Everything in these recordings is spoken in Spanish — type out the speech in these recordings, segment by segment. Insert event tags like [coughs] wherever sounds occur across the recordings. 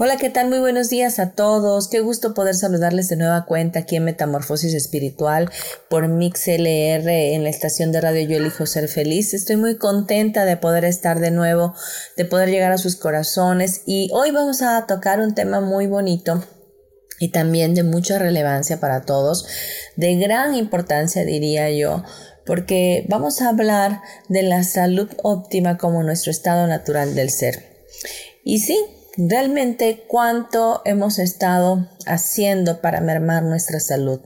Hola, ¿qué tal? Muy buenos días a todos. Qué gusto poder saludarles de nueva cuenta aquí en Metamorfosis Espiritual por MixLR en la estación de radio Yo Elijo Ser Feliz. Estoy muy contenta de poder estar de nuevo, de poder llegar a sus corazones y hoy vamos a tocar un tema muy bonito y también de mucha relevancia para todos, de gran importancia diría yo, porque vamos a hablar de la salud óptima como nuestro estado natural del ser. Y sí, realmente cuánto hemos estado haciendo para mermar nuestra salud.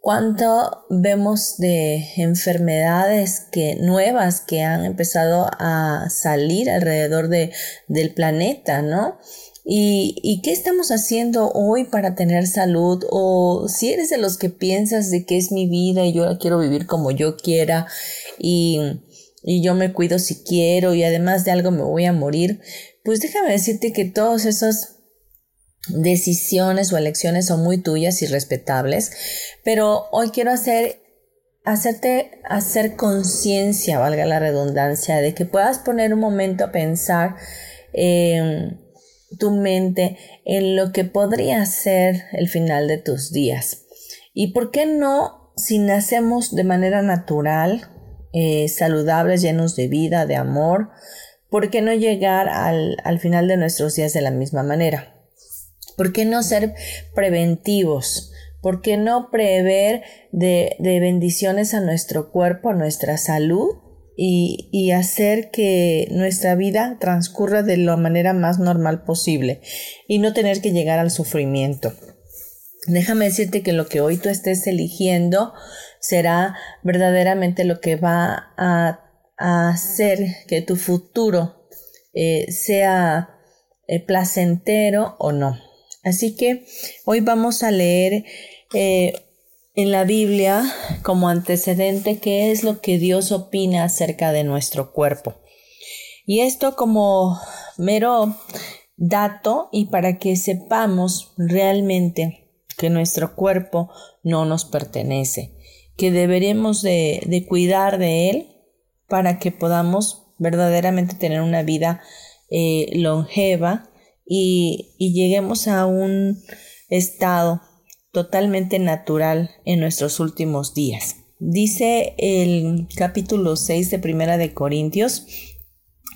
Cuánto vemos de enfermedades que nuevas que han empezado a salir alrededor de, del planeta, ¿no? ¿Y, ¿Y, qué estamos haciendo hoy para tener salud? O si eres de los que piensas de que es mi vida y yo la quiero vivir como yo quiera y, y yo me cuido si quiero y además de algo me voy a morir, pues déjame decirte que todas esas decisiones o elecciones son muy tuyas y respetables, pero hoy quiero hacer hacerte hacer conciencia, valga la redundancia, de que puedas poner un momento a pensar en tu mente en lo que podría ser el final de tus días. ¿Y por qué no si nacemos de manera natural, eh, saludables, llenos de vida, de amor, ¿por qué no llegar al, final de nuestros días de la misma manera? ¿Por qué no ser preventivos? ¿Por qué no prever de, bendiciones a nuestro cuerpo, a nuestra salud y, y, hacer que nuestra vida transcurra de la manera más normal posible y no tener que llegar al sufrimiento? Déjame decirte que lo que hoy tú estés eligiendo será verdaderamente lo que va a hacer que tu futuro eh, sea eh, placentero o no. Así que hoy vamos a leer eh, en la Biblia como antecedente qué es lo que Dios opina acerca de nuestro cuerpo. Y esto como mero dato y para que sepamos realmente que nuestro cuerpo no nos pertenece, que deberemos de cuidar de él para que podamos verdaderamente tener una vida eh, longeva y, y lleguemos a un estado totalmente natural en nuestros últimos días. Dice el capítulo 6 de Primera de Corintios,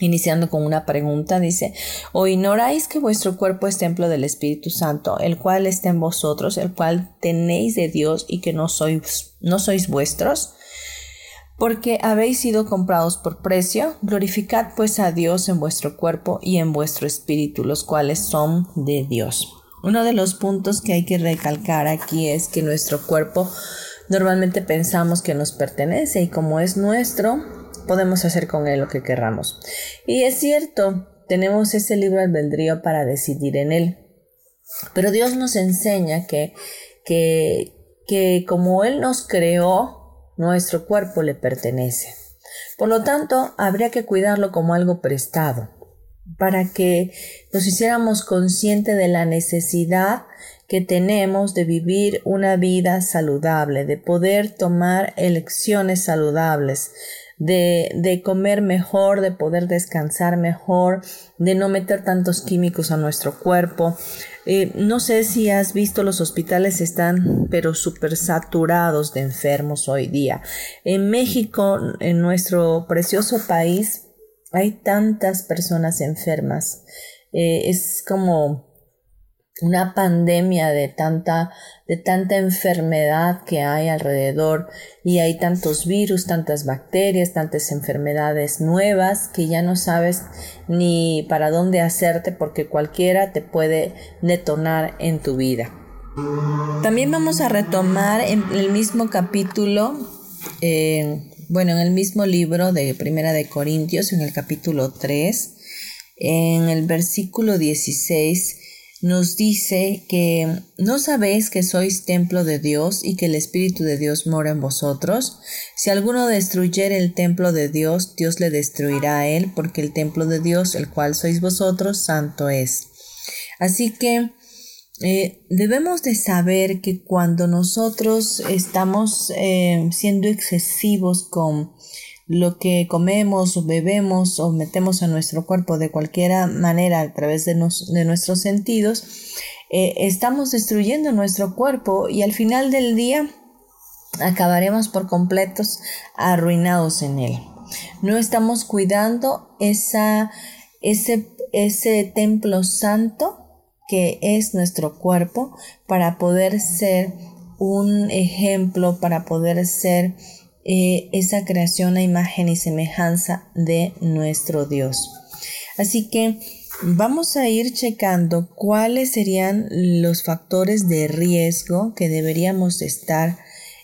iniciando con una pregunta, dice, ¿o ignoráis que vuestro cuerpo es templo del Espíritu Santo, el cual está en vosotros, el cual tenéis de Dios y que no sois, no sois vuestros? Porque habéis sido comprados por precio, glorificad pues a Dios en vuestro cuerpo y en vuestro espíritu, los cuales son de Dios. Uno de los puntos que hay que recalcar aquí es que nuestro cuerpo normalmente pensamos que nos pertenece y como es nuestro, podemos hacer con él lo que querramos. Y es cierto, tenemos ese libro albedrío para decidir en él. Pero Dios nos enseña que, que, que como Él nos creó, nuestro cuerpo le pertenece. Por lo tanto, habría que cuidarlo como algo prestado, para que nos hiciéramos conscientes de la necesidad que tenemos de vivir una vida saludable, de poder tomar elecciones saludables, de, de, comer mejor, de poder descansar mejor, de no meter tantos químicos a nuestro cuerpo, eh, no sé si has visto, los hospitales están pero súper saturados de enfermos hoy día. En México, en nuestro precioso país, hay tantas personas enfermas. Eh, es como una pandemia de tanta, de tanta enfermedad que hay alrededor y hay tantos virus, tantas bacterias, tantas enfermedades nuevas que ya no sabes ni para dónde hacerte porque cualquiera te puede detonar en tu vida. También vamos a retomar en el mismo capítulo, eh, bueno, en el mismo libro de Primera de Corintios, en el capítulo 3, en el versículo 16, nos dice que no sabéis que sois templo de Dios y que el Espíritu de Dios mora en vosotros. Si alguno destruyere el templo de Dios, Dios le destruirá a él, porque el templo de Dios, el cual sois vosotros, santo es. Así que eh, debemos de saber que cuando nosotros estamos eh, siendo excesivos con lo que comemos bebemos o metemos a nuestro cuerpo de cualquier manera a través de, nuestros sentidos, eh, estamos destruyendo nuestro cuerpo y al final del día acabaremos por completos arruinados en él. No estamos cuidando esa, ese, ese templo santo que es nuestro cuerpo para poder ser un ejemplo, para poder ser eh, esa creación a imagen y semejanza de nuestro Dios. Así que vamos a ir checando cuáles serían los factores de riesgo que deberíamos estar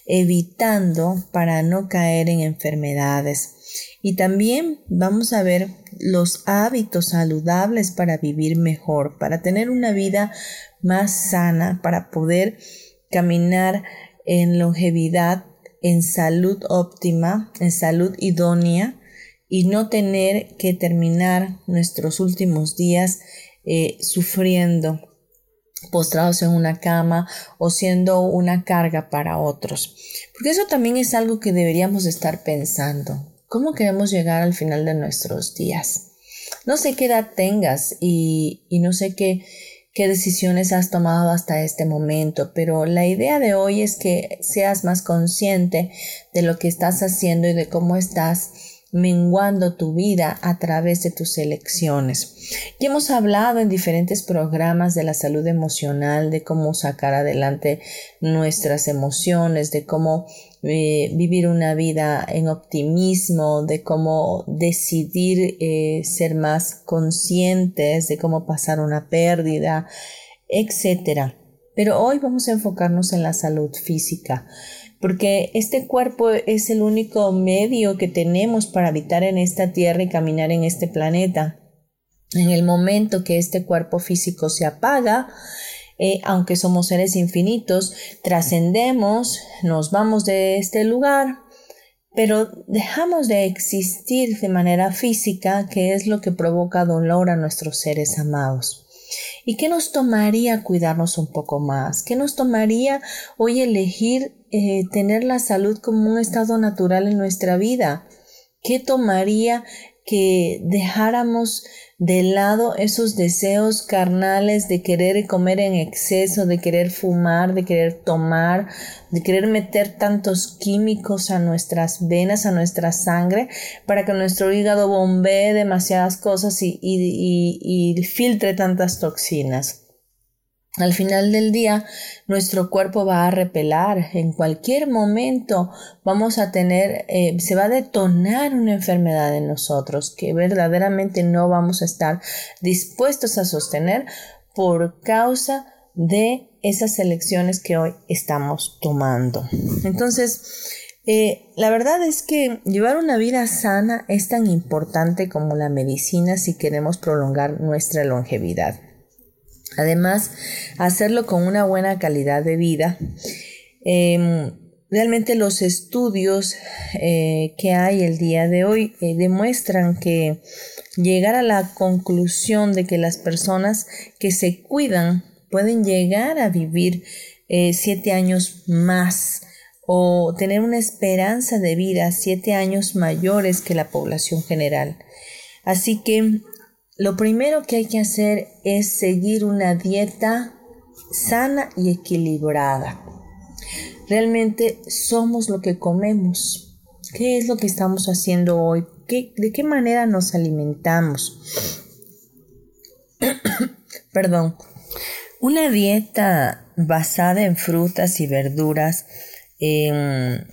evitando para no caer en enfermedades. Y también vamos a ver los hábitos saludables para vivir mejor, para tener una vida más sana, para poder caminar en longevidad en salud óptima, en salud idónea y no tener que terminar nuestros últimos días eh, sufriendo postrados en una cama o siendo una carga para otros. Porque eso también es algo que deberíamos estar pensando. ¿Cómo queremos llegar al final de nuestros días? No sé qué edad tengas y, y no sé qué, qué decisiones has tomado hasta este momento, pero la idea de hoy es que seas más consciente de lo que estás haciendo y de cómo estás menguando tu vida a través de tus elecciones. Y hemos hablado en diferentes programas de la salud emocional, de cómo sacar adelante nuestras emociones, de cómo eh, vivir una vida en optimismo, de cómo decidir eh, ser más conscientes, de cómo pasar una pérdida, etc. Pero hoy vamos a enfocarnos en la salud física porque este cuerpo es el único medio que tenemos para habitar en esta tierra y caminar en este planeta. En el momento que este cuerpo físico se apaga, eh, aunque somos seres infinitos, trascendemos, nos vamos de este lugar, pero dejamos de existir de manera física, que es lo que provoca dolor a nuestros seres amados. ¿Y qué nos tomaría cuidarnos un poco más? ¿Qué nos tomaría hoy elegir eh, tener la salud como un estado natural en nuestra vida? ¿Qué tomaría que dejáramos de lado esos deseos carnales de querer comer en exceso, de querer fumar, de querer tomar, de querer meter tantos químicos a nuestras venas, a nuestra sangre, para que nuestro hígado bombee demasiadas cosas y, y filtre tantas toxinas. Al final del día, nuestro cuerpo va a repelar. En cualquier momento vamos a tener, eh, se va a detonar una enfermedad en nosotros que verdaderamente no vamos a estar dispuestos a sostener por causa de esas elecciones que hoy estamos tomando. Entonces, eh, la verdad es que llevar una vida sana es tan importante como la medicina si queremos prolongar nuestra longevidad. Además, hacerlo con una buena calidad de vida. Em, realmente los estudios eh, que hay el día de hoy eh, demuestran que llegar a la conclusión de que las personas que se cuidan pueden llegar a vivir eh, siete años más o tener una esperanza de vida siete años mayores que la población general. Así que lo primero que hay que hacer es seguir una dieta sana y equilibrada. Realmente somos lo que comemos. ¿Qué es lo que estamos haciendo hoy? ¿De qué manera nos alimentamos? [coughs] Perdón. Una dieta basada en frutas y verduras, en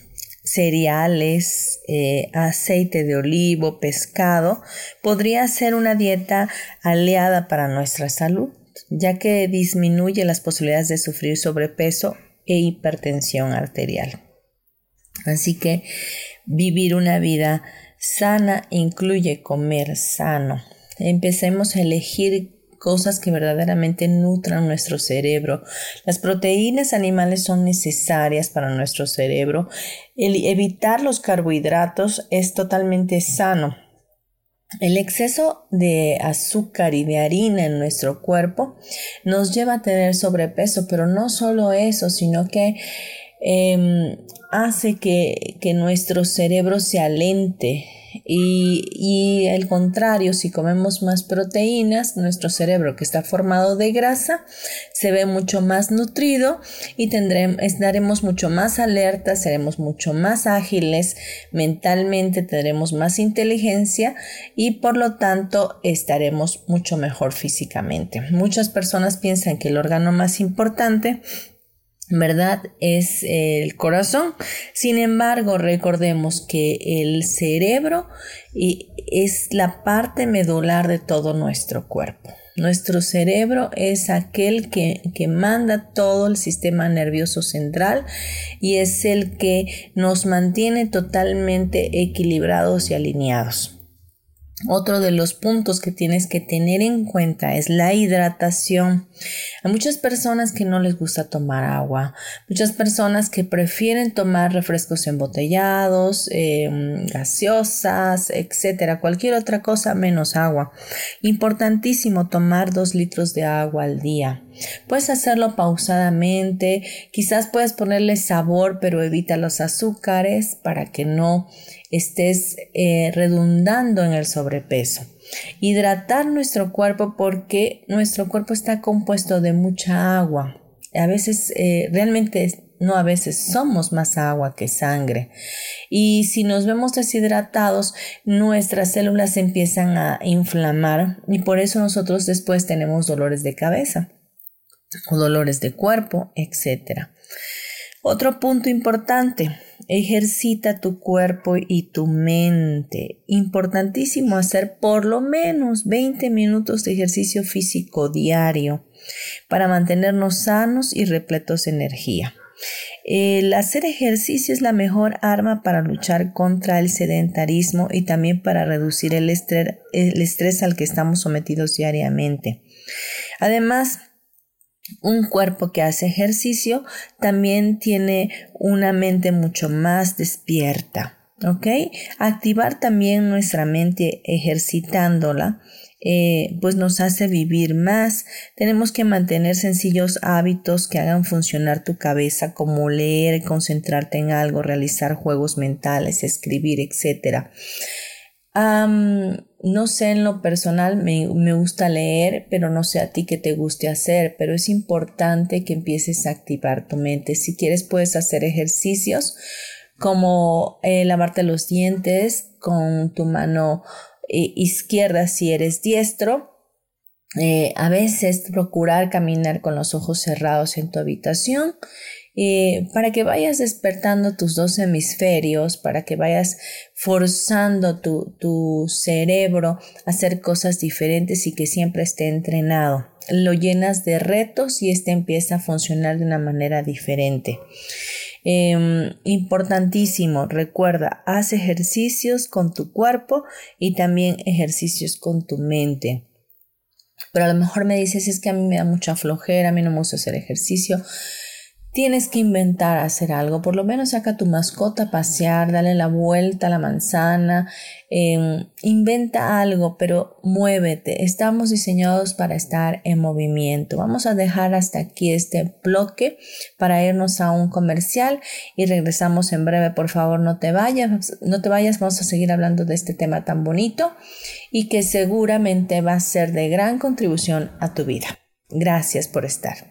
cereales, eh, aceite de olivo, pescado, podría ser una dieta aliada para nuestra salud, ya que disminuye las posibilidades de sufrir sobrepeso e hipertensión arterial. Así que vivir una vida sana incluye comer sano. Empecemos a elegir cosas que verdaderamente nutran nuestro cerebro. Las proteínas animales son necesarias para nuestro cerebro. El evitar los carbohidratos es totalmente sano. El exceso de azúcar y de harina en nuestro cuerpo nos lleva a tener sobrepeso, pero no solo eso, sino que em, hace que, que nuestro cerebro se alente y, y el contrario, si comemos más proteínas, nuestro cerebro que está formado de grasa se ve mucho más nutrido y tendremos, estaremos mucho más alertas, seremos mucho más ágiles mentalmente, tendremos más inteligencia y por lo tanto estaremos mucho mejor físicamente. Muchas personas piensan que el órgano más importante ¿verdad? Es el corazón. Sin embargo, recordemos que el cerebro es la parte medular de todo nuestro cuerpo. Nuestro cerebro es aquel que, que, manda todo el sistema nervioso central y es el que nos mantiene totalmente equilibrados y alineados. Otro de los puntos que tienes que tener en cuenta es la hidratación. Hay muchas personas que no les gusta tomar agua, muchas personas que prefieren tomar refrescos embotellados, em, gaseosas, etcétera, cualquier otra cosa menos agua. Importantísimo tomar dos litros de agua al día. Puedes hacerlo pausadamente, quizás puedes ponerle sabor, pero evita los azúcares para que no estés eh, redundando en el sobrepeso. Hidratar nuestro cuerpo porque nuestro cuerpo está compuesto de mucha agua. A veces, eh, realmente, no a veces, somos más agua que sangre. Y si nos vemos deshidratados, nuestras células empiezan a inflamar y por eso nosotros después tenemos dolores de cabeza o dolores de cuerpo, etc. Otro punto importante, Ejercita tu cuerpo y tu mente. Importantísimo hacer por lo menos 20 minutos de ejercicio físico diario para mantenernos sanos y repletos de energía. El hacer ejercicio es la mejor arma para luchar contra el sedentarismo y también para reducir el estrés, el estrés al que estamos sometidos diariamente. Además, un cuerpo que hace ejercicio también tiene una mente mucho más despierta. ¿Ok? Activar también nuestra mente ejercitándola. Eh, pues nos hace vivir más. Tenemos que mantener sencillos hábitos que hagan funcionar tu cabeza, como leer, concentrarte en algo, realizar juegos mentales, escribir, etc no sé en lo personal, me, me, gusta leer, pero no sé a ti qué te guste hacer, pero es importante que empieces a activar tu mente. Si quieres puedes hacer ejercicios como eh, lavarte los dientes con tu mano eh, izquierda si eres diestro. Eh, a veces procurar caminar con los ojos cerrados en tu habitación eh, para que vayas despertando tus dos hemisferios, para que vayas forzando tu, tu cerebro a hacer cosas diferentes y que siempre esté entrenado. Lo llenas de retos y este empieza a funcionar de una manera diferente. Em, importantísimo, recuerda, haz ejercicios con tu cuerpo y también ejercicios con tu mente. Pero a lo mejor me dices, es que a mí me da mucha flojera, a mí no me gusta hacer ejercicio. Tienes que inventar hacer algo, por lo menos saca tu mascota a pasear, dale la vuelta a la manzana, em, inventa algo, pero muévete. Estamos diseñados para estar en movimiento. Vamos a dejar hasta aquí este bloque para irnos a un comercial y regresamos en breve. Por favor, no te vayas, no te vayas, vamos a seguir hablando de este tema tan bonito y que seguramente va a ser de gran contribución a tu vida. Gracias por estar.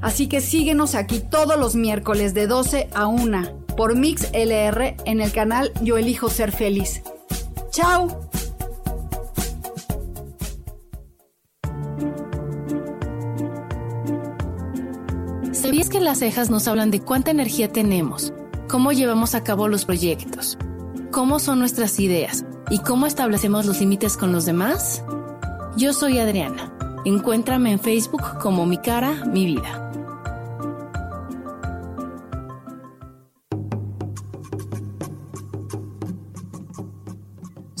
Así que síguenos aquí todos los miércoles de 12 a 1 por Mix LR en el canal Yo elijo ser feliz. ¡Chao! ¿Sabías que las cejas nos hablan de cuánta energía tenemos, cómo llevamos a cabo los proyectos, cómo son nuestras ideas y cómo establecemos los límites con los demás? Yo soy Adriana. Encuéntrame en Facebook como Mi Cara, Mi Vida.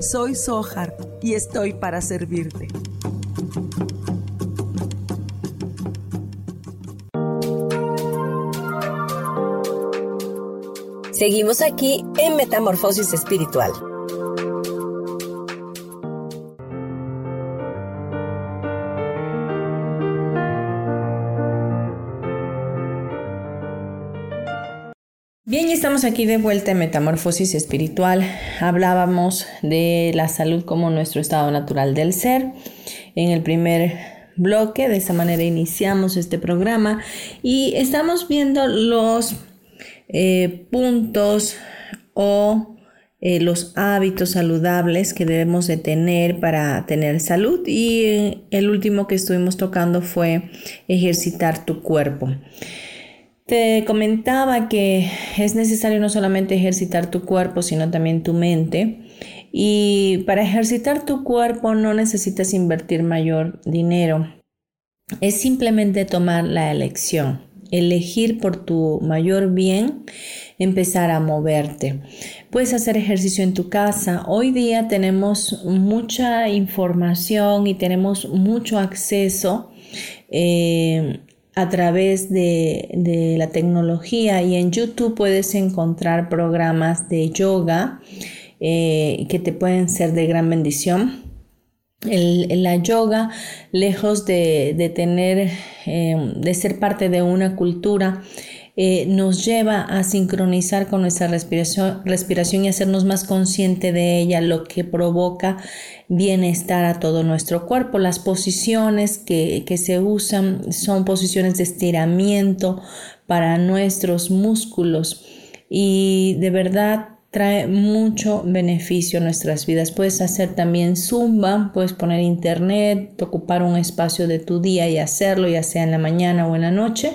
Soy Sohar y estoy para servirte. Seguimos aquí en Metamorfosis Espiritual. Estamos aquí de vuelta en Metamorfosis Espiritual. Hablábamos de la salud como nuestro estado natural del ser. En el primer bloque, de esa manera iniciamos este programa y estamos viendo los eh, puntos o eh, los hábitos saludables que debemos de tener para tener salud y el último que estuvimos tocando fue ejercitar tu cuerpo. Te comentaba que es necesario no solamente ejercitar tu cuerpo, sino también tu mente. Y para ejercitar tu cuerpo no necesitas invertir mayor dinero. Es simplemente tomar la elección, elegir por tu mayor bien, empezar a moverte. Puedes hacer ejercicio en tu casa. Hoy día tenemos mucha información y tenemos mucho acceso. Eh, a través de, la tecnología y en YouTube puedes encontrar programas de yoga eh, que te pueden ser de gran bendición. la yoga, lejos de, tener, eh, de ser parte de una cultura, eh, nos lleva a sincronizar con nuestra respiración, respiración y hacernos más consciente de ella, lo que provoca bienestar a todo nuestro cuerpo. Las posiciones que, que se usan son posiciones de estiramiento para nuestros músculos y de verdad trae mucho beneficio a nuestras vidas. Puedes hacer también zumba, puedes poner internet, ocupar un espacio de tu día y hacerlo, ya sea en la mañana o en la noche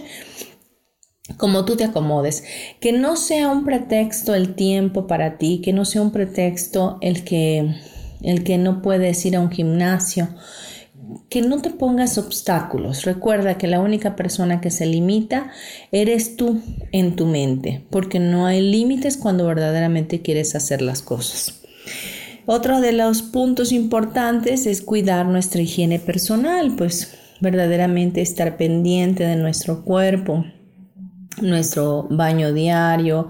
como tú te acomodes, que no sea un pretexto el tiempo para ti, que no sea un pretexto el que, el que no puedes ir a un gimnasio, que no te pongas obstáculos. Recuerda que la única persona que se limita eres tú en tu mente, porque no hay límites cuando verdaderamente quieres hacer las cosas. Otro de los puntos importantes es cuidar nuestra higiene personal, pues verdaderamente estar pendiente de nuestro cuerpo, nuestro baño diario,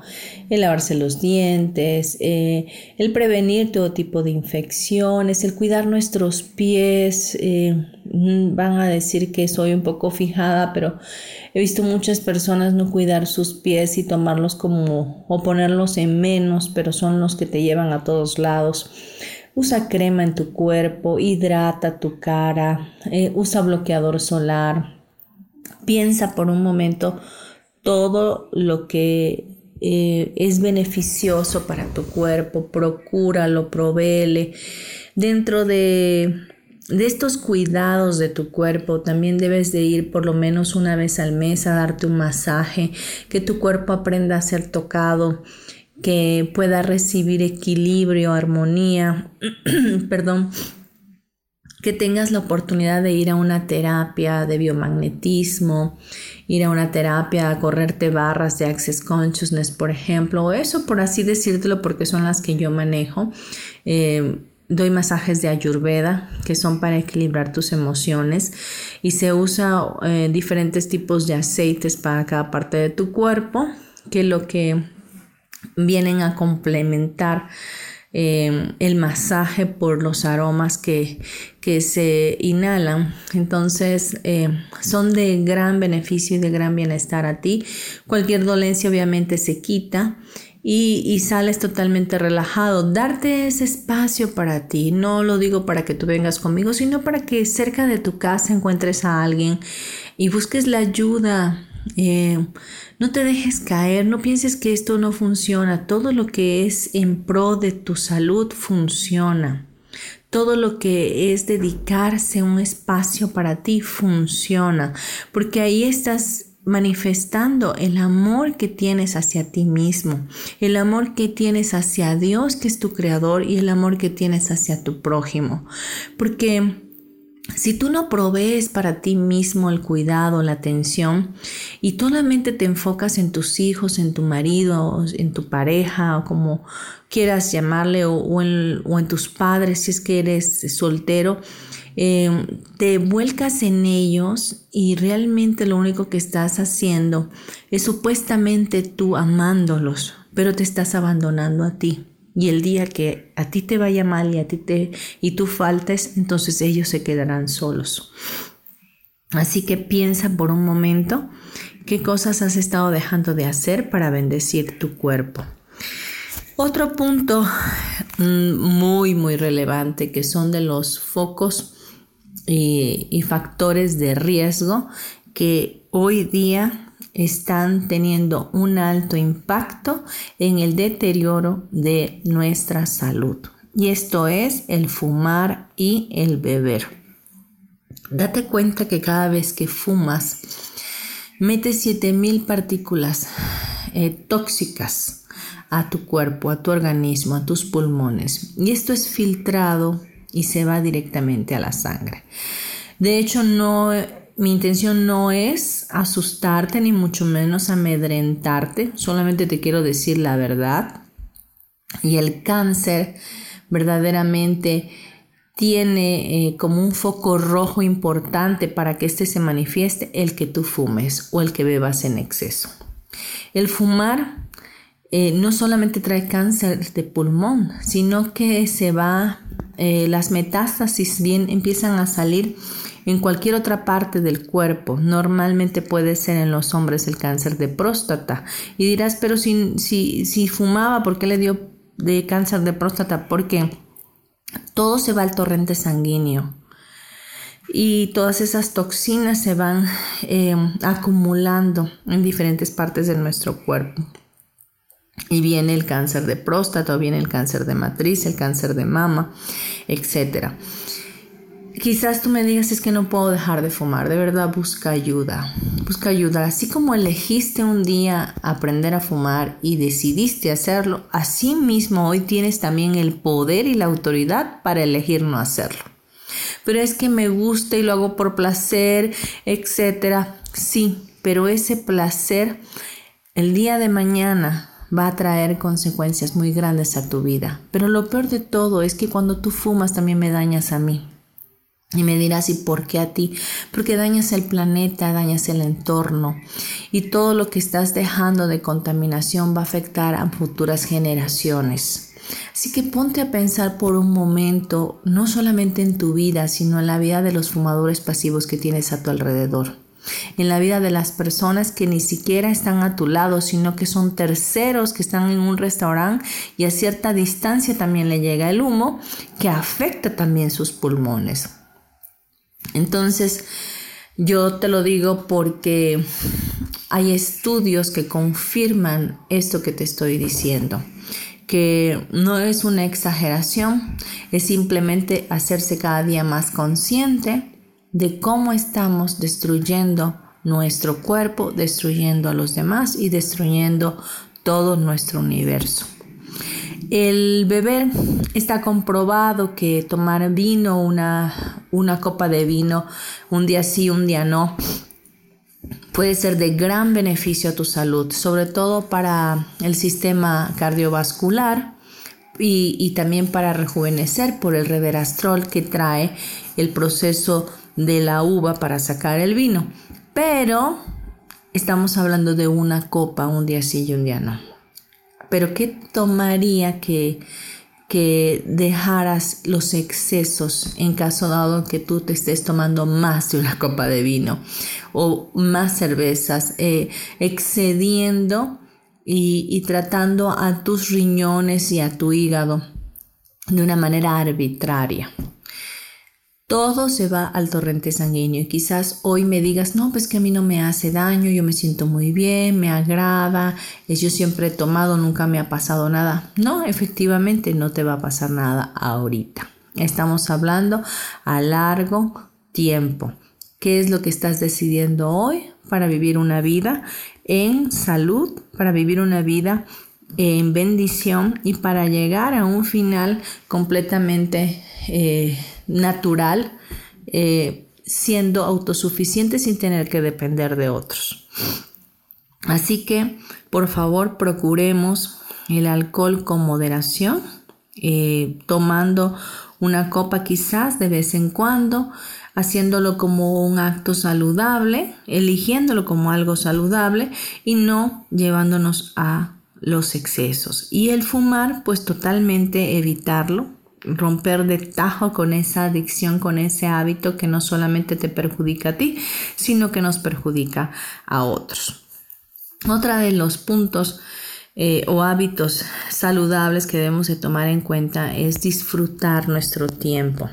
el lavarse los dientes, eh, el prevenir todo tipo de infecciones, el cuidar nuestros pies. Eh, mm, van a decir que soy un poco fijada, pero he visto muchas personas no cuidar sus pies y tomarlos como o ponerlos en menos, pero son los que te llevan a todos lados. Usa crema en tu cuerpo, hidrata tu cara, eh, usa bloqueador solar. Piensa por un momento todo lo que eh, es beneficioso para tu cuerpo, procúralo, provéele. Dentro de, de estos cuidados de tu cuerpo, también debes de ir por lo menos una vez al mes a darte un masaje, que tu cuerpo aprenda a ser tocado, que pueda recibir equilibrio, armonía, [clears throat] perdón, que tengas la oportunidad de ir a una terapia de biomagnetismo, ir a una terapia a correrte barras de Access Consciousness, por ejemplo, o eso por así decírtelo porque son las que yo manejo. Eh, doy masajes de ayurveda que son para equilibrar tus emociones y se usa eh, diferentes tipos de aceites para cada parte de tu cuerpo que lo que vienen a complementar Em, el masaje por los aromas que, que se inhalan. Entonces em, son de gran beneficio y de gran bienestar a ti. Cualquier dolencia obviamente se quita. Y, y, sales totalmente relajado. Darte ese espacio para ti. No lo digo para que tú vengas conmigo, sino para que cerca de tu casa encuentres a alguien y busques la ayuda eh, no te dejes caer, no pienses que esto no funciona. Todo lo que es en pro de tu salud funciona. Todo lo que es dedicarse un espacio para ti funciona, porque ahí estás manifestando el amor que tienes hacia ti mismo, el amor que tienes hacia Dios, que es tu creador, y el amor que tienes hacia tu prójimo. Porque si tú no provees para ti mismo el cuidado, la atención y solamente te enfocas en tus hijos, en tu marido, en tu pareja o como quieras llamarle o, en, tus padres si es que eres soltero, em, te vuelcas en ellos y realmente lo único que estás haciendo es supuestamente tú amándolos, pero te estás abandonando a ti. Y el día que a ti te vaya mal y a ti te y tú faltes, entonces ellos se quedarán solos. Así que piensa por un momento qué cosas has estado dejando de hacer para bendecir tu cuerpo. Otro punto mm, muy muy relevante que son de los focos y, y factores de riesgo que hoy día están teniendo un alto impacto en el deterioro de nuestra salud. Y esto es el fumar y el beber. Date cuenta que cada vez que fumas, metes 7000 partículas eh, tóxicas a tu cuerpo, a tu organismo, a tus pulmones. Y esto es filtrado y se va directamente a la sangre. De hecho, no mi intención no es asustarte ni mucho menos amedrentarte, solamente te quiero decir la verdad. Y el cáncer verdaderamente tiene eh, como un foco rojo importante para que éste se manifieste el que tú fumes o el que bebas en exceso. El fumar eh, no solamente trae cáncer de pulmón, sino que se va, eh, las metástasis bien empiezan a salir en cualquier otra parte del cuerpo. Normalmente puede ser en los hombres el cáncer de próstata. Y dirás, pero si, si, si fumaba, ¿por qué le dio de cáncer de próstata? Porque todo se va al torrente sanguíneo. Y todas esas toxinas se van eh, acumulando en diferentes partes de nuestro cuerpo. Y viene el cáncer de próstata, o viene el cáncer de matriz, el cáncer de mama, etcétera. Quizás tú me digas es que no puedo dejar de fumar, de verdad busca ayuda, busca ayuda. Así como elegiste un día aprender a fumar y decidiste hacerlo, así mismo hoy tienes también el poder y la autoridad para elegir no hacerlo. Pero es que me gusta y lo hago por placer, etcétera. Sí, pero ese placer el día de mañana va a traer consecuencias muy grandes a tu vida. Pero lo peor de todo es que cuando tú fumas también me dañas a mí. Y me dirás, ¿y por qué a ti? Porque dañas el planeta, dañas el entorno y todo lo que estás dejando de contaminación va a afectar a futuras generaciones. Así que ponte a pensar por un momento, no solamente en tu vida, sino en la vida de los fumadores pasivos que tienes a tu alrededor, en la vida de las personas que ni siquiera están a tu lado, sino que son terceros que están en un restaurante y a cierta distancia también le llega el humo que afecta también sus pulmones. Entonces, yo te lo digo porque hay estudios que confirman esto que te estoy diciendo, que no es una exageración, es simplemente hacerse cada día más consciente de cómo estamos destruyendo nuestro cuerpo, destruyendo a los demás y destruyendo todo nuestro universo. El beber está comprobado que tomar vino, una, una copa de vino, un día sí, un día no, puede ser de gran beneficio a tu salud, sobre todo para el sistema cardiovascular y, y también para rejuvenecer por el reverastrol que trae el proceso de la uva para sacar el vino. Pero estamos hablando de una copa, un día sí y un día no pero ¿qué tomaría que, que dejaras los excesos en caso dado que tú te estés tomando más de una copa de vino o más cervezas, eh, excediendo y, y tratando a tus riñones y a tu hígado de una manera arbitraria? Todo se va al torrente sanguíneo y quizás hoy me digas, no, pues que a mí no me hace daño, yo me siento muy bien, me agrada, es yo siempre he tomado, nunca me ha pasado nada. No, efectivamente no te va a pasar nada ahorita. Estamos hablando a largo tiempo. ¿Qué es lo que estás decidiendo hoy para vivir una vida en salud, para vivir una vida en bendición y para llegar a un final completamente eh, natural, eh, siendo autosuficiente sin tener que depender de otros. Así que, por favor, procuremos el alcohol con moderación, eh, tomando una copa quizás de vez en cuando, haciéndolo como un acto saludable, eligiéndolo como algo saludable y no llevándonos a los excesos. Y el fumar, pues totalmente evitarlo, romper de tajo con esa adicción, con ese hábito que no solamente te perjudica a ti, sino que nos perjudica a otros. Otra de los puntos eh, o hábitos saludables que debemos de tomar en cuenta es disfrutar nuestro tiempo.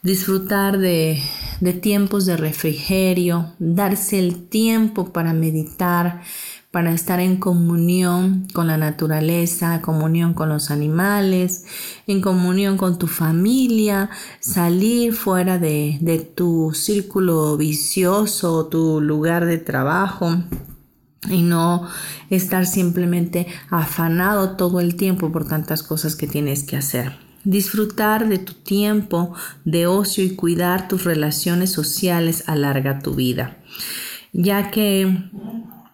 Disfrutar de, de tiempos de refrigerio, darse el tiempo para meditar, para estar en comunión con la naturaleza, comunión con los animales, en comunión con tu familia, salir fuera de, de tu círculo vicioso, tu lugar de trabajo y no estar simplemente afanado todo el tiempo por tantas cosas que tienes que hacer. Disfrutar de tu tiempo de ocio y cuidar tus relaciones sociales alarga tu vida, ya que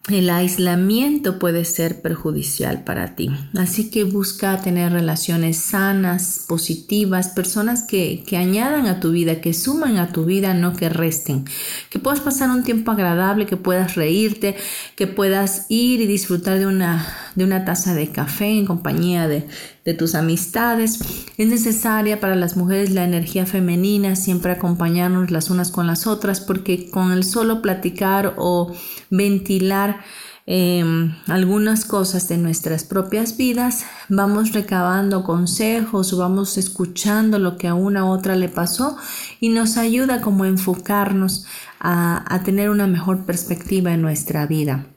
el aislamiento puede ser perjudicial para ti. Así que busca tener relaciones sanas, positivas, personas que, que, añadan a tu vida, que suman a tu vida, no que resten. Que puedas pasar un tiempo agradable, que puedas reírte, que puedas ir y disfrutar de una, de una taza de café en compañía de, de tus amistades. Es necesaria para las mujeres la energía femenina, siempre acompañarnos las unas con las otras, porque con el solo platicar o ventilar em, algunas cosas de nuestras propias vidas, vamos recabando consejos vamos escuchando lo que a una u otra le pasó y nos ayuda como a enfocarnos a, a tener una mejor perspectiva en nuestra vida.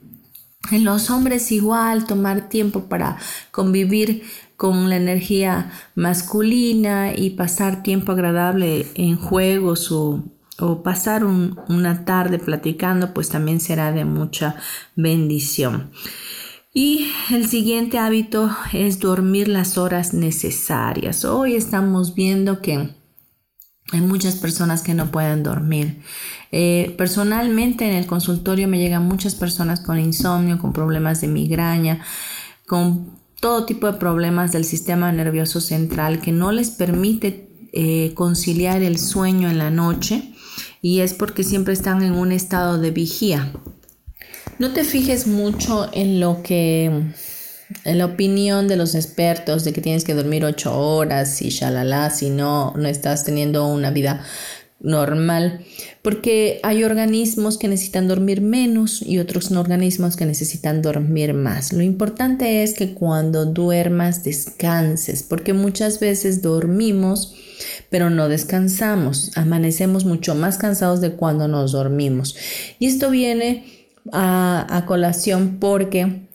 En los hombres igual, tomar tiempo para convivir con la energía masculina y pasar tiempo agradable en juegos o, pasar una tarde platicando, pues también será de mucha bendición. Y el siguiente hábito es dormir las horas necesarias. Hoy estamos viendo que hay muchas personas que no pueden dormir. Eh, personalmente en el consultorio me llegan muchas personas con insomnio, con problemas de migraña, con todo tipo de problemas del sistema nervioso central que no les permite eh, conciliar el sueño en la noche y es porque siempre están en un estado de vigía. No te fijes mucho en lo que, en la opinión de los expertos de que tienes que dormir ocho horas y shalala, si no, no estás teniendo una vida normal, porque hay organismos que necesitan dormir menos y otros organismos que necesitan dormir más. Lo importante es que cuando duermas descanses, porque muchas veces dormimos pero no descansamos, amanecemos mucho más cansados de cuando nos dormimos. Y esto viene a, colación porque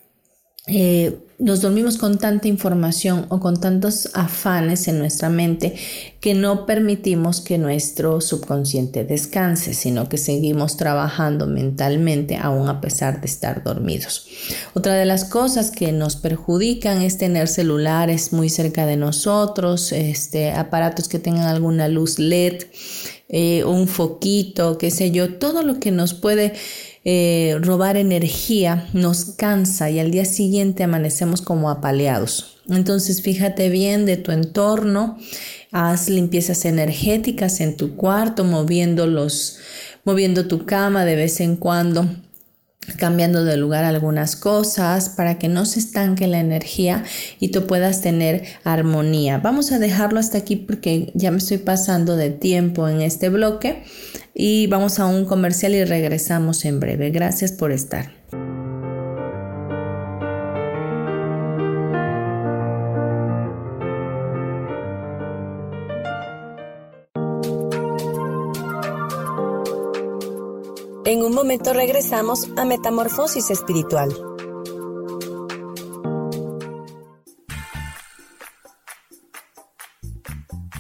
eh, nos dormimos con tanta información o con tantos afanes en nuestra mente que no permitimos que nuestro subconsciente descanse, sino que seguimos trabajando mentalmente aún a pesar de estar dormidos. Otra de las cosas que nos perjudican es tener celulares muy cerca de nosotros, este, aparatos que tengan alguna luz LED, eh, un foquito, qué sé yo, todo lo que nos puede eh, robar energía nos cansa y al día siguiente amanecemos como apaleados. Entonces fíjate bien de tu entorno, haz limpiezas energéticas en tu cuarto, moviendo los, moviendo tu cama de vez en cuando cambiando de lugar algunas cosas para que no se estanque la energía y tú puedas tener armonía. Vamos a dejarlo hasta aquí porque ya me estoy pasando de tiempo en este bloque y vamos a un comercial y regresamos en breve. Gracias por estar. En un momento regresamos a Metamorfosis Espiritual.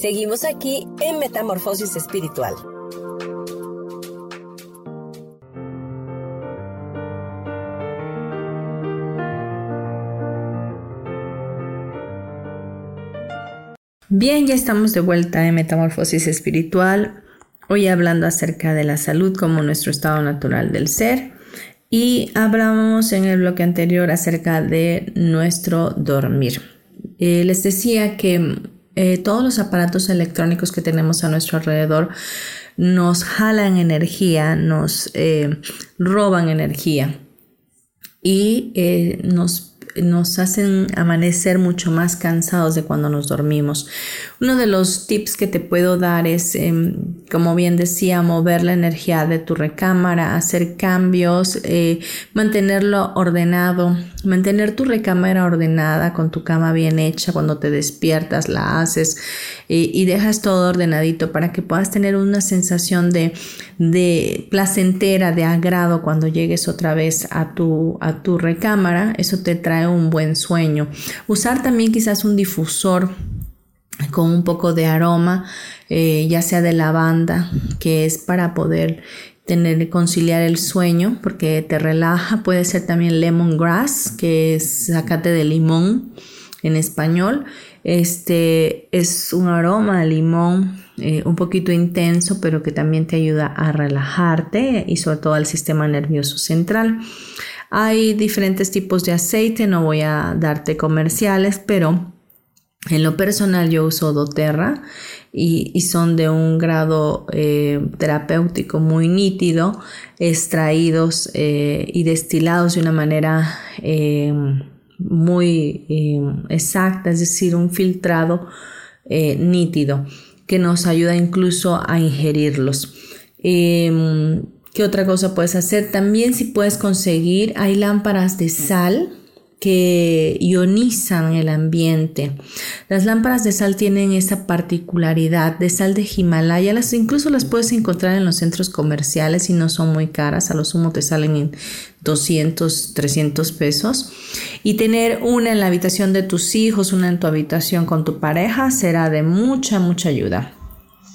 Seguimos aquí en Metamorfosis Espiritual. Bien, ya estamos de vuelta en Metamorfosis Espiritual, hoy hablando acerca de la salud como nuestro estado natural del ser y hablamos en el bloque anterior acerca de nuestro dormir. Eh, les decía que eh, todos los aparatos electrónicos que tenemos a nuestro alrededor nos jalan energía, nos eh, roban energía y nos nos hacen amanecer mucho más cansados de cuando nos dormimos. Uno de los tips que te puedo dar es, em, como bien decía, mover la energía de tu recámara, hacer cambios, eh, mantenerlo ordenado, mantener tu recámara ordenada con tu cama bien hecha cuando te despiertas, la haces y dejas todo ordenadito para que puedas tener una sensación de, de placentera, de agrado cuando llegues otra vez a tu, a tu recámara. Eso te trae un buen sueño. Usar también quizás un difusor con un poco de aroma, eh, ya sea de lavanda, que es para poder tener conciliar el sueño porque te relaja. Puede ser también lemongrass, que es zacate de limón en español. Este es un aroma de limón eh, un poquito intenso, pero que también te ayuda a relajarte y sobre todo al sistema nervioso central. Hay diferentes tipos de aceite, no voy a darte comerciales, pero en lo personal yo uso doTERRA y, son de un grado eh, terapéutico muy nítido, extraídos eh, y destilados de una manera eh, muy exacta, es decir, un filtrado nítido que nos ayuda incluso a ingerirlos. Em, ¿Qué otra cosa puedes hacer? También si puedes conseguir, hay lámparas de sal que ionizan el ambiente. Las lámparas de sal tienen esa particularidad de sal de Himalaya, las incluso las puedes encontrar en los centros comerciales y no son muy caras, a lo sumo te salen en 200, 300 pesos. Y tener una en la habitación de tus hijos, una en tu habitación con tu pareja será de mucha, mucha ayuda.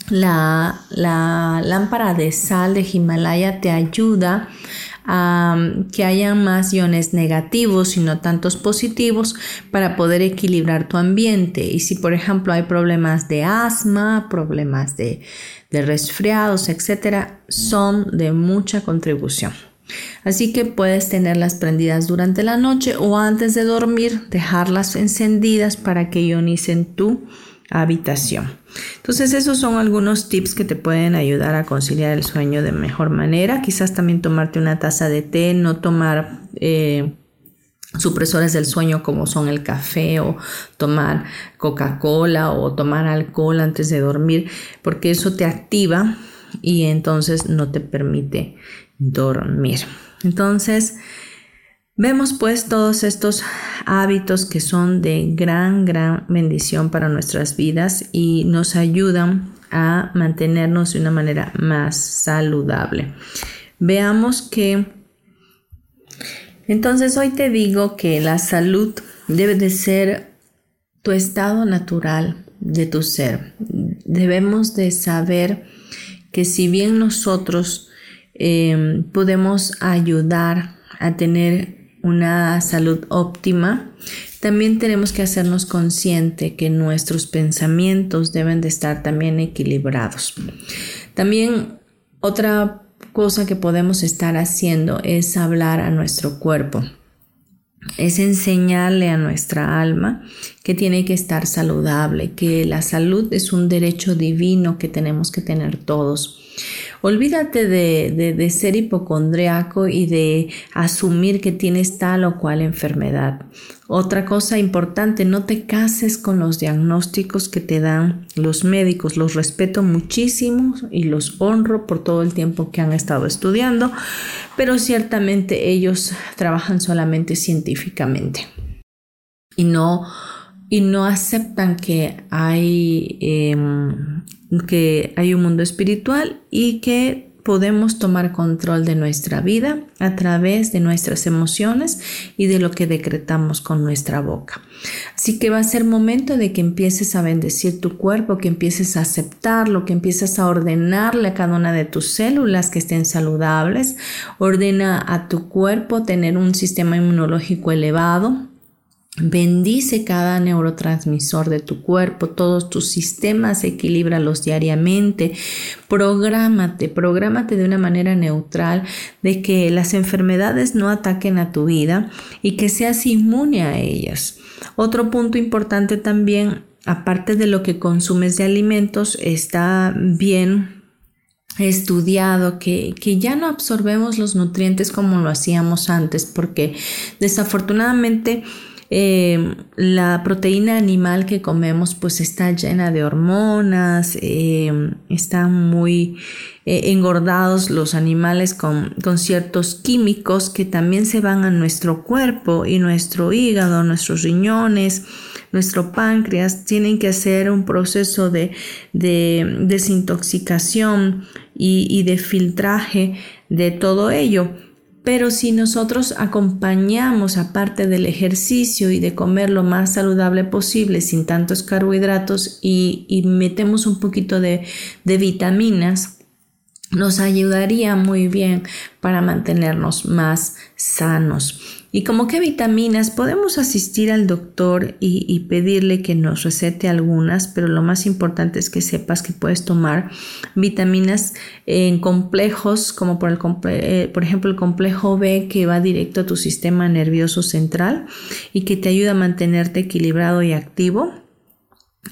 La, la lámpara de sal de Himalaya te ayuda que haya más iones negativos y no tantos positivos para poder equilibrar tu ambiente. Y si por ejemplo hay problemas de asma, problemas de, de resfriados, etcétera, son de mucha contribución. Así que puedes tenerlas prendidas durante la noche o antes de dormir, dejarlas encendidas para que ionicen tu habitación. Entonces esos son algunos tips que te pueden ayudar a conciliar el sueño de mejor manera. Quizás también tomarte una taza de té, no tomar eh, supresores del sueño como son el café o tomar Coca-Cola o tomar alcohol antes de dormir, porque eso te activa y entonces no te permite dormir. Entonces, Vemos pues todos estos hábitos que son de gran, gran bendición para nuestras vidas y nos ayudan a mantenernos de una manera más saludable. Veamos que entonces hoy te digo que la salud debe de ser tu estado natural de tu ser. Debemos de saber que si bien nosotros eh, podemos ayudar a tener una salud óptima, también tenemos que hacernos consciente que nuestros pensamientos deben de estar también equilibrados. También otra cosa que podemos estar haciendo es hablar a nuestro cuerpo. Es enseñarle a nuestra alma que tiene que estar saludable, que la salud es un derecho divino que tenemos que tener todos. Olvídate de, ser hipocondriaco y de asumir que tienes tal o cual enfermedad. Otra cosa importante, no te cases con los diagnósticos que te dan los médicos. Los respeto muchísimo y los honro por todo el tiempo que han estado estudiando, pero ciertamente ellos trabajan solamente científicamente y no y no aceptan que hay, em, que hay un mundo espiritual y que podemos tomar control de nuestra vida a través de nuestras emociones y de lo que decretamos con nuestra boca. Así que va a ser momento de que empieces a bendecir tu cuerpo, que empieces a aceptarlo, que empieces a ordenarle a cada una de tus células que estén saludables. Ordena a tu cuerpo tener un sistema inmunológico elevado Bendice cada neurotransmisor de tu cuerpo, todos tus sistemas, equilíbralos diariamente. Prográmate, prográmate de una manera neutral de que las enfermedades no ataquen a tu vida y que seas inmune a ellas. Otro punto importante también, aparte de lo que consumes de alimentos, está bien estudiado que, que, ya no absorbemos los nutrientes como lo hacíamos antes porque desafortunadamente eh, la proteína animal que comemos pues está llena de hormonas, eh, están muy eh, engordados los animales con, con, ciertos químicos que también se van a nuestro cuerpo y nuestro hígado, nuestros riñones, nuestro páncreas, tienen que hacer un proceso de, de desintoxicación y de filtraje de todo ello. Pero si nosotros acompañamos, aparte del ejercicio y de comer lo más saludable posible, sin tantos carbohidratos, y, metemos un poquito de, de vitaminas, nos ayudaría muy bien para mantenernos más sanos. ¿Y como qué vitaminas? Podemos asistir al doctor y, pedirle que nos recete algunas, pero lo más importante es que sepas que puedes tomar vitaminas en complejos, como por, el, eh, por ejemplo el complejo B que va directo a tu sistema nervioso central y que te ayuda a mantenerte equilibrado y activo.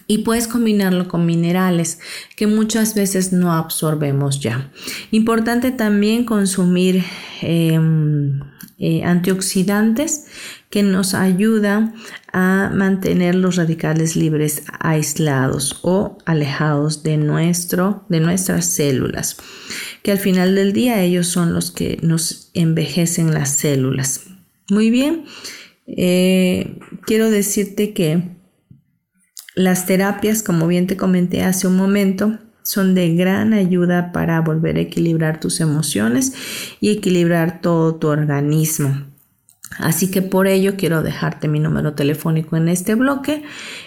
Y puedes combinarlo con minerales que muchas veces no absorbemos ya. Importante también consumir em, eh, antioxidantes que nos ayudan a mantener los radicales libres aislados o alejados de, nuestro, de nuestras células, que al final del día ellos son los que nos envejecen las células. Muy bien, eh, quiero decirte que las terapias, como bien te comenté hace un momento, son de gran ayuda para volver a equilibrar tus emociones y equilibrar todo tu organismo. Así que por ello quiero dejarte mi número telefónico en este bloque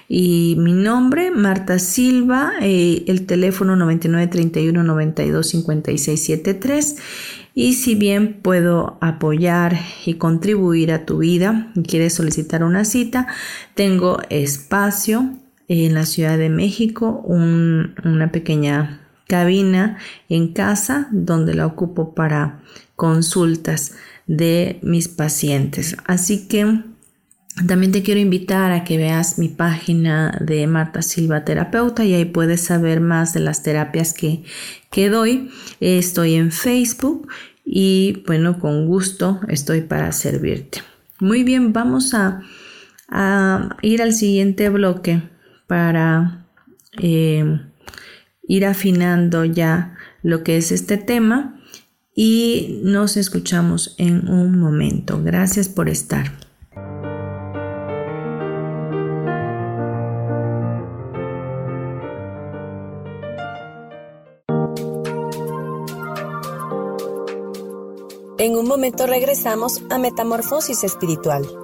y mi nombre, Marta Silva, eh, el teléfono 9931 92 56 73. Y si bien puedo apoyar y contribuir a tu vida y quieres solicitar una cita, tengo espacio en la Ciudad de México una pequeña cabina en casa donde la ocupo para consultas de mis pacientes. Así que también te quiero invitar a que veas mi página de Marta Silva Terapeuta y ahí puedes saber más de las terapias que, que doy. Estoy en Facebook y bueno, con gusto estoy para servirte. Muy bien, vamos a, a ir al siguiente bloque para eh, ir afinando ya lo que es este tema y nos escuchamos en un momento. Gracias por estar. En un momento regresamos a Metamorfosis Espiritual.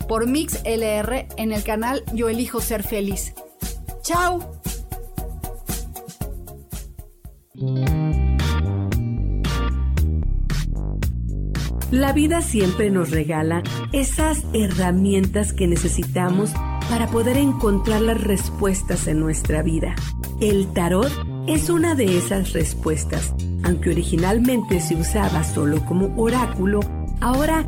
por Mix LR en el canal Yo elijo ser feliz. ¡Chao! La vida siempre nos regala esas herramientas que necesitamos para poder encontrar las respuestas en nuestra vida. El tarot es una de esas respuestas. Aunque originalmente se usaba solo como oráculo, ahora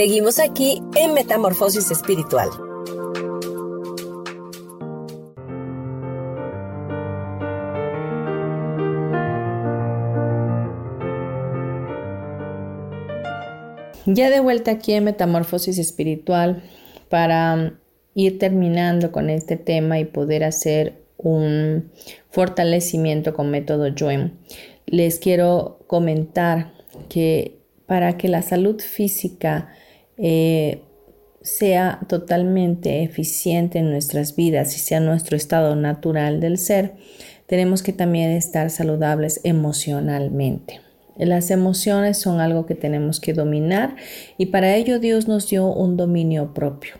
Seguimos aquí en Metamorfosis Espiritual. Ya de vuelta aquí en Metamorfosis Espiritual para ir terminando con este tema y poder hacer un fortalecimiento con método Joem. Les quiero comentar que para que la salud física eh, sea totalmente eficiente en nuestras vidas y sea nuestro estado natural del ser, tenemos que también estar saludables emocionalmente. Las emociones son algo que tenemos que dominar y para ello Dios nos dio un dominio propio.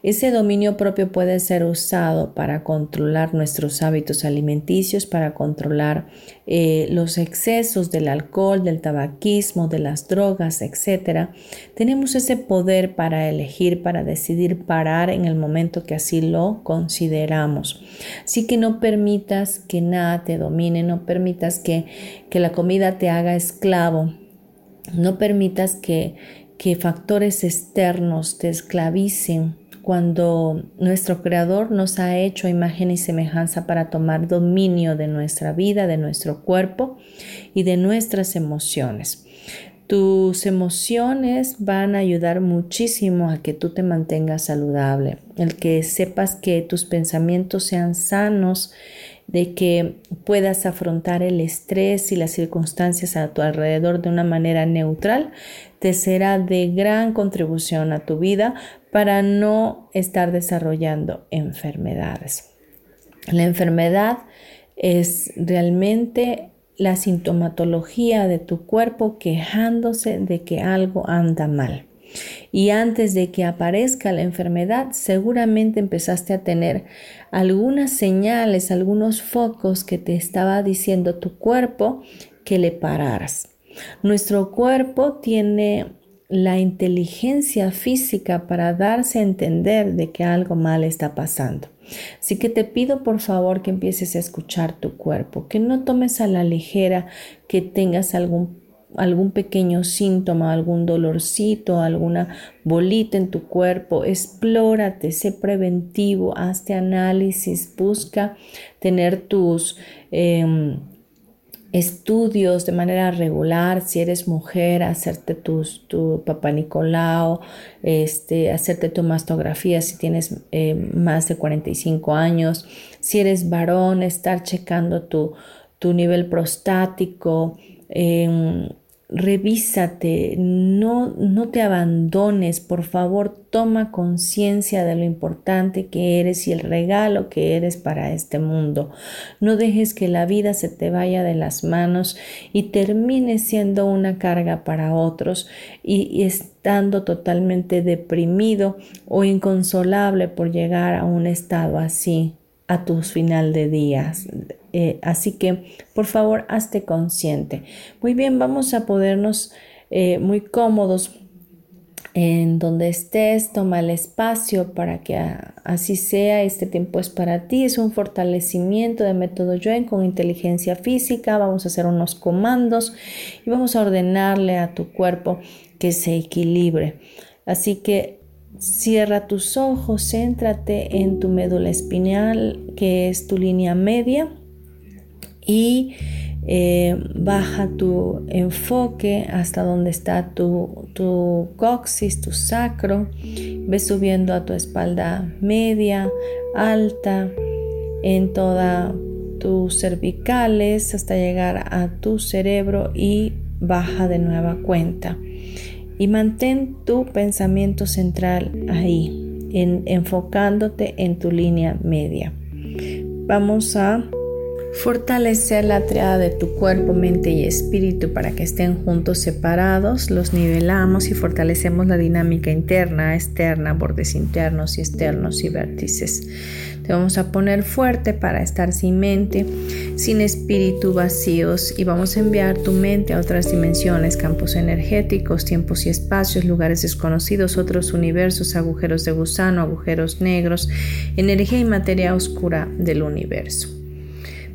Ese dominio propio puede ser usado para controlar nuestros hábitos alimenticios, para controlar eh, los excesos del alcohol, del tabaquismo, de las drogas, etc. Tenemos ese poder para elegir, para decidir parar en el momento que así lo consideramos. Así que no permitas que nada te domine, no permitas que, que la comida te haga esclavo, no permitas que, que factores externos te esclavicen cuando nuestro Creador nos ha hecho imagen y semejanza para tomar dominio de nuestra vida, de nuestro cuerpo y de nuestras emociones. Tus emociones van a ayudar muchísimo a que tú te mantengas saludable, el que sepas que tus pensamientos sean sanos, de que puedas afrontar el estrés y las circunstancias a tu alrededor de una manera neutral, te será de gran contribución a tu vida para no estar desarrollando enfermedades. La enfermedad es realmente la sintomatología de tu cuerpo quejándose de que algo anda mal. Y antes de que aparezca la enfermedad, seguramente empezaste a tener algunas señales, algunos focos que te estaba diciendo tu cuerpo que le pararas. Nuestro cuerpo tiene la inteligencia física para darse a entender de que algo mal está pasando. Así que te pido por favor que empieces a escuchar tu cuerpo, que no tomes a la ligera que tengas algún algún pequeño síntoma, algún dolorcito, alguna bolita en tu cuerpo, explórate, sé preventivo, hazte análisis, busca tener tus em, estudios de manera regular, si eres mujer, hacerte tus, tu papá Nicolau, este, hacerte tu mastografía si tienes eh, más de 45 años, si eres varón, estar checando tu, tu nivel prostático, eh, revísate, no, no te abandones, por favor, toma conciencia de lo importante que eres y el regalo que eres para este mundo. No dejes que la vida se te vaya de las manos y termine siendo una carga para otros y, y estando totalmente deprimido o inconsolable por llegar a un estado así a tu final de días Eh, así que, por favor, hazte consciente. Muy bien, vamos a podernos eh, muy cómodos en donde estés, toma el espacio para que así sea, este tiempo es para ti, es un fortalecimiento de método Yuen con inteligencia física, vamos a hacer unos comandos y vamos a ordenarle a tu cuerpo que se equilibre. Así que cierra tus ojos, céntrate en tu médula espinal, que es tu línea media, y eh, baja tu enfoque hasta donde está tu, tu coxis, tu sacro. Ve subiendo a tu espalda media, alta, en toda tus cervicales hasta llegar a tu cerebro y baja de nueva cuenta. Y mantén tu pensamiento central ahí, en, enfocándote en tu línea media. Vamos a Fortalecer la triada de tu cuerpo, mente y espíritu para que estén juntos separados. Los nivelamos y fortalecemos la dinámica interna, externa, bordes internos y externos y vértices. Te vamos a poner fuerte para estar sin mente, sin espíritu vacíos y vamos a enviar tu mente a otras dimensiones, campos energéticos, tiempos y espacios, lugares desconocidos, otros universos, agujeros de gusano, agujeros negros, energía y materia oscura del universo.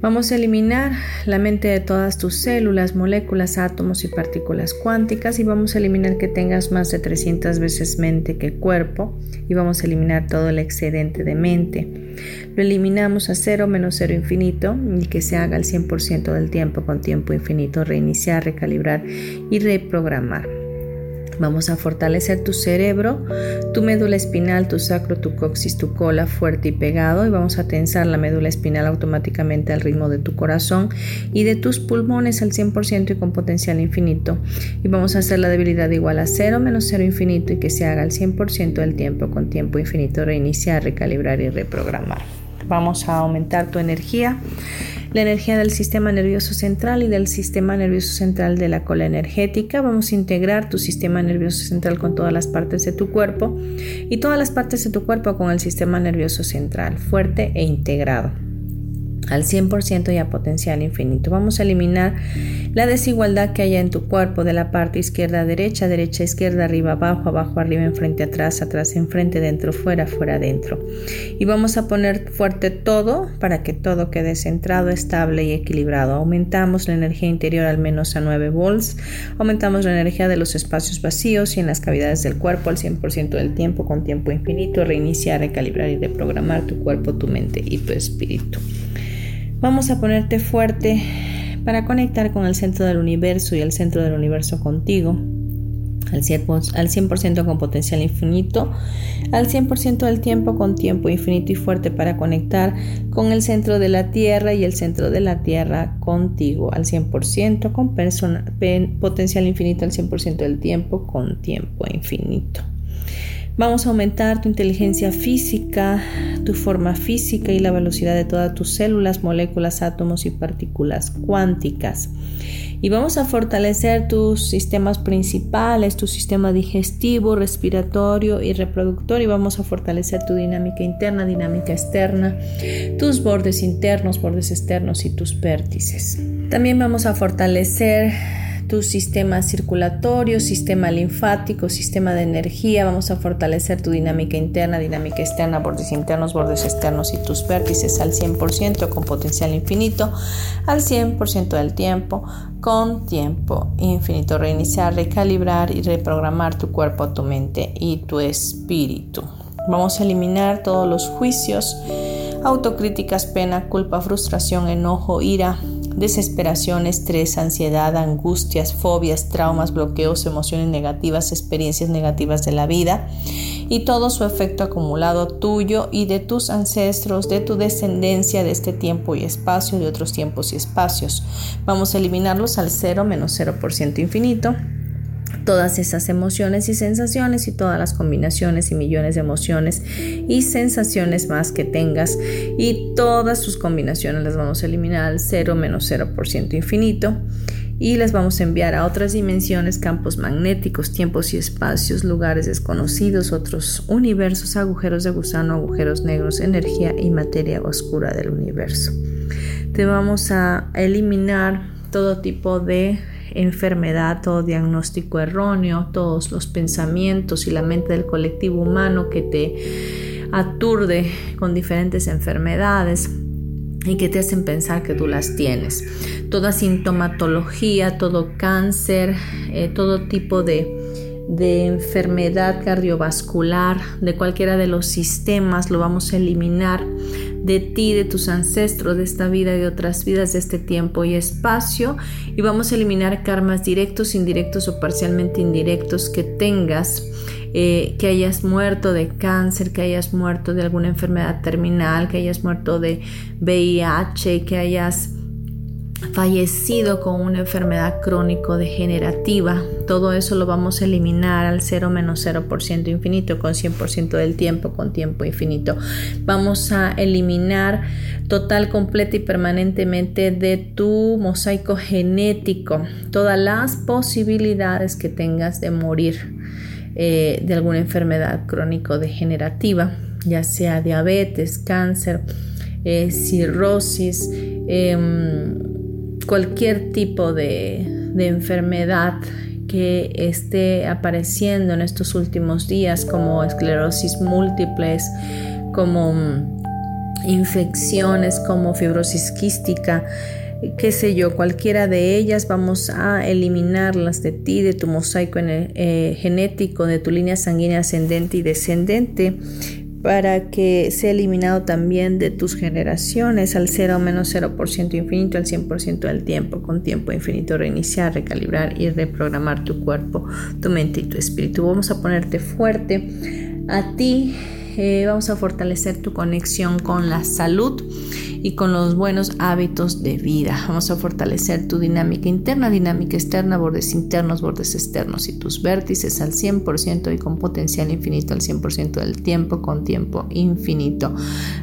Vamos a eliminar la mente de todas tus células, moléculas, átomos y partículas cuánticas y vamos a eliminar que tengas más de 300 veces mente que cuerpo y vamos a eliminar todo el excedente de mente. Lo eliminamos a cero menos cero infinito y que se haga el 100% del tiempo con tiempo infinito, reiniciar, recalibrar y reprogramar. Vamos a fortalecer tu cerebro, tu médula espinal, tu sacro, tu coxis, tu cola fuerte y pegado y vamos a tensar la médula espinal automáticamente al ritmo de tu corazón y de tus pulmones al 100% y con potencial infinito. Y vamos a hacer la debilidad igual a 0 menos 0 infinito y que se haga al 100% del tiempo con tiempo infinito, reiniciar, recalibrar y reprogramar. Vamos a aumentar tu energía la energía del sistema nervioso central y del sistema nervioso central de la cola energética. Vamos a integrar tu sistema nervioso central con todas las partes de tu cuerpo y todas las partes de tu cuerpo con el sistema nervioso central, fuerte e integrado al 100% y a potencial infinito. Vamos a eliminar la desigualdad que haya en tu cuerpo de la parte izquierda derecha, derecha, izquierda, arriba, abajo, abajo, arriba, enfrente, atrás, atrás, enfrente, dentro, fuera, fuera, dentro. Y vamos a poner fuerte todo para que todo quede centrado, estable y equilibrado. Aumentamos la energía interior al menos a 9 volts. Aumentamos la energía de los espacios vacíos y en las cavidades del cuerpo al 100% del tiempo con tiempo infinito. Reiniciar, recalibrar y reprogramar tu cuerpo, tu mente y tu espíritu. Vamos a ponerte fuerte para conectar con el centro del universo y el centro del universo contigo. Al 100%, con potencial infinito, al 100% del tiempo con tiempo infinito y fuerte para conectar con el centro de la Tierra y el centro de la Tierra contigo, al 100% con potencial infinito, al 100% del tiempo con tiempo infinito. Vamos a aumentar tu inteligencia física, tu forma física y la velocidad de todas tus células, moléculas, átomos y partículas cuánticas. Y vamos a fortalecer tus sistemas principales, tu sistema digestivo, respiratorio y reproductor. Y vamos a fortalecer tu dinámica interna, dinámica externa, tus bordes internos, bordes externos y tus vértices. También vamos a fortalecer tu sistema circulatorio, sistema linfático, sistema de energía. Vamos a fortalecer tu dinámica interna, dinámica externa, bordes internos, bordes externos y tus vértices al 100% con potencial infinito, al 100% del tiempo con tiempo infinito. Reiniciar, recalibrar y reprogramar tu cuerpo, tu mente y tu espíritu. Vamos a eliminar todos los juicios, autocríticas, pena, culpa, frustración, enojo, ira, desesperación, estrés, ansiedad, angustias, fobias, traumas, bloqueos, emociones negativas, experiencias negativas de la vida y todo su efecto acumulado tuyo y de tus ancestros, de tu descendencia de este tiempo y espacio, de otros tiempos y espacios. Vamos a eliminarlos al 0 menos 0% infinito todas esas emociones y sensaciones y todas las combinaciones y millones de emociones y sensaciones más que tengas y todas sus combinaciones las vamos a eliminar al 0 menos 0% infinito y las vamos a enviar a otras dimensiones, campos magnéticos, tiempos y espacios, lugares desconocidos, otros universos, agujeros de gusano, agujeros negros, energía y materia oscura del universo. te vamos a eliminar todo tipo de enfermedad, todo diagnóstico erróneo, todos los pensamientos y la mente del colectivo humano que te aturde con diferentes enfermedades y que te hacen pensar que tú las tienes. Toda sintomatología, todo cáncer, eh, todo tipo de, de enfermedad cardiovascular, de cualquiera de los sistemas, lo vamos a eliminar de ti, de tus ancestros, de esta vida de otras vidas, de este tiempo y espacio. Y vamos a eliminar karmas directos, indirectos o parcialmente indirectos que tengas. Eh, que hayas muerto de cáncer, que hayas muerto de alguna enfermedad terminal, que hayas muerto de VIH, que hayas fallecido con una enfermedad crónico-degenerativa. Todo eso lo vamos a eliminar al 0 menos 0% infinito con 100% del tiempo con tiempo infinito. Vamos a eliminar total, completa y permanentemente de tu mosaico genético todas las posibilidades que tengas de morir eh, de alguna enfermedad crónico-degenerativa, ya sea diabetes, cáncer, eh, cirrosis, em, cualquier tipo de, enfermedad que esté apareciendo en estos últimos días como esclerosis múltiples, como mm, infecciones, como fibrosis quística, qué sé yo, cualquiera de ellas vamos a eliminarlas de ti, de tu mosaico eh, genético, de tu línea sanguínea ascendente y descendente para que sea eliminado también de tus generaciones al 0 menos 0% infinito, al 100% del tiempo, con tiempo infinito, reiniciar, recalibrar y reprogramar tu cuerpo, tu mente y tu espíritu. Vamos a ponerte fuerte a ti, eh, vamos a fortalecer tu conexión con la salud y con los buenos hábitos de vida. Vamos a fortalecer tu dinámica interna, dinámica externa, bordes internos, bordes externos y tus vértices al 100% y con potencial infinito al 100% del tiempo con tiempo infinito.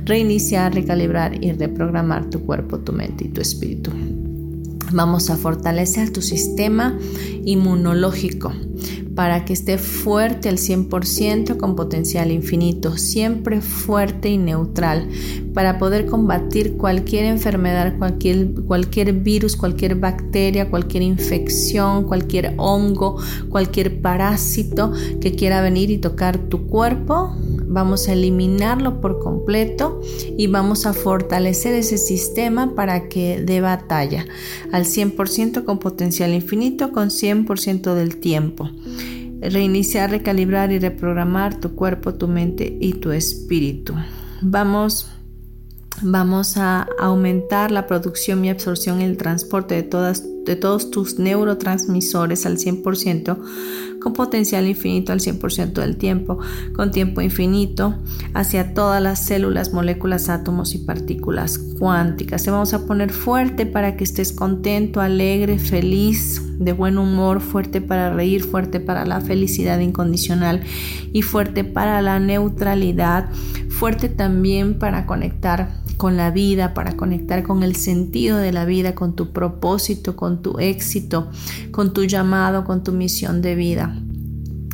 Reiniciar, recalibrar y reprogramar tu cuerpo, tu mente y tu espíritu. Vamos a fortalecer tu sistema inmunológico para que esté fuerte al 100% con potencial infinito, siempre fuerte y neutral, para poder combatir cualquier enfermedad, cualquier, cualquier virus, cualquier bacteria, cualquier infección, cualquier hongo, cualquier parásito que quiera venir y tocar tu cuerpo. Vamos a eliminarlo por completo y vamos a fortalecer ese sistema para que dé batalla al 100% con potencial infinito, con 100% del tiempo reiniciar, recalibrar y reprogramar tu cuerpo, tu mente y tu espíritu. Vamos, vamos a aumentar la producción y absorción y el transporte de, todas, de todos tus neurotransmisores al 100% con potencial infinito al 100% del tiempo, con tiempo infinito, hacia todas las células, moléculas, átomos y partículas cuánticas. Te vamos a poner fuerte para que estés contento, alegre, feliz, de buen humor, fuerte para reír, fuerte para la felicidad incondicional y fuerte para la neutralidad, fuerte también para conectar con la vida, para conectar con el sentido de la vida, con tu propósito, con tu éxito, con tu llamado, con tu misión de vida.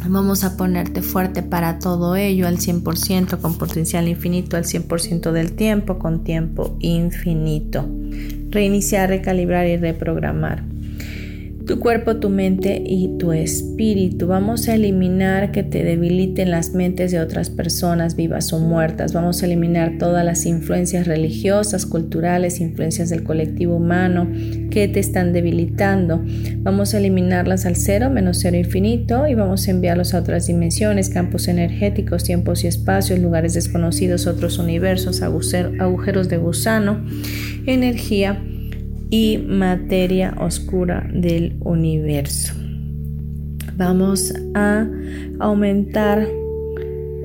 Vamos a ponerte fuerte para todo ello al 100%, con potencial infinito al 100% del tiempo, con tiempo infinito. Reiniciar, recalibrar y reprogramar tu cuerpo, tu mente y tu espíritu. Vamos a eliminar que te debiliten las mentes de otras personas vivas o muertas. Vamos a eliminar todas las influencias religiosas, culturales, influencias del colectivo humano que te están debilitando. Vamos a eliminarlas al cero, menos cero infinito y vamos a enviarlos a otras dimensiones, campos energéticos, tiempos y espacios, lugares desconocidos, otros universos, agujeros de gusano, energía y materia oscura del universo. Vamos a aumentar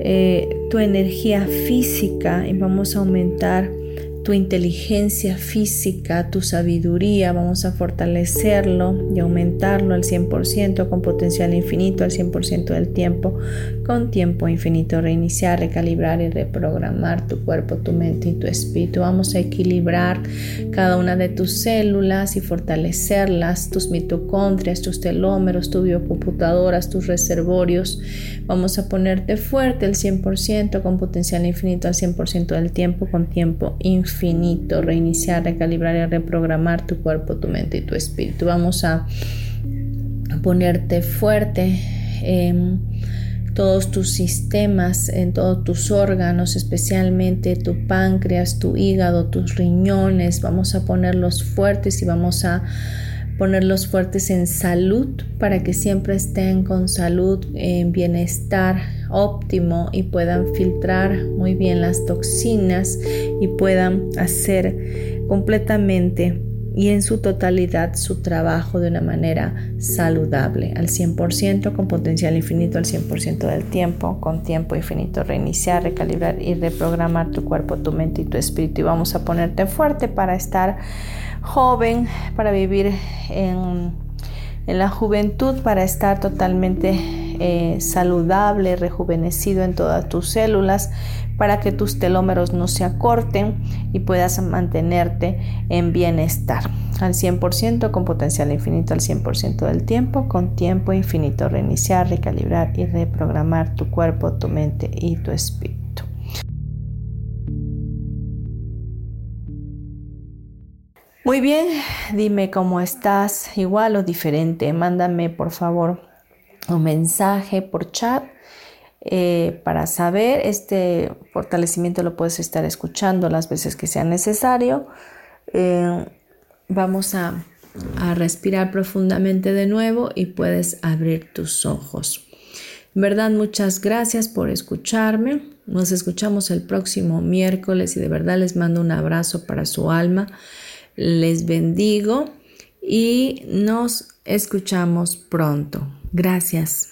eh, tu energía física y vamos a aumentar tu inteligencia física, tu sabiduría, vamos a fortalecerlo y aumentarlo al 100% con potencial infinito al 100% del tiempo, con tiempo infinito, reiniciar, recalibrar y reprogramar tu cuerpo, tu mente y tu espíritu. Vamos a equilibrar cada una de tus células y fortalecerlas, tus mitocondrias, tus telómeros, tus biocomputadoras, tus reservorios. Vamos a ponerte fuerte al 100% con potencial infinito al 100% del tiempo con tiempo infinito. Reiniciar, recalibrar y reprogramar tu cuerpo, tu mente y tu espíritu. Vamos a ponerte fuerte en todos tus sistemas, en todos tus órganos, especialmente tu páncreas, tu hígado, tus riñones. Vamos a ponerlos fuertes y vamos a ponerlos fuertes en salud para que siempre estén con salud, en bienestar óptimo y puedan filtrar muy bien las toxinas y puedan hacer completamente y en su totalidad su trabajo de una manera saludable, al 100%, con potencial infinito al 100% del tiempo, con tiempo infinito, reiniciar, recalibrar y reprogramar tu cuerpo, tu mente y tu espíritu. Y vamos a ponerte fuerte para estar joven, para vivir en, en la juventud, para estar totalmente eh, saludable, rejuvenecido en todas tus células, para que tus telómeros no se acorten y puedas mantenerte en bienestar al 100% con potencial infinito al 100% del tiempo, con tiempo infinito, reiniciar, recalibrar y reprogramar tu cuerpo, tu mente y tu espíritu. Muy bien, dime cómo estás, igual o diferente. Mándame por favor un mensaje por chat eh, para saber. Este fortalecimiento lo puedes estar escuchando las veces que sea necesario. Eh, vamos a, a respirar profundamente de nuevo y puedes abrir tus ojos. Verdad, muchas gracias por escucharme. Nos escuchamos el próximo miércoles y de verdad les mando un abrazo para su alma. Les bendigo y nos escuchamos pronto. Gracias.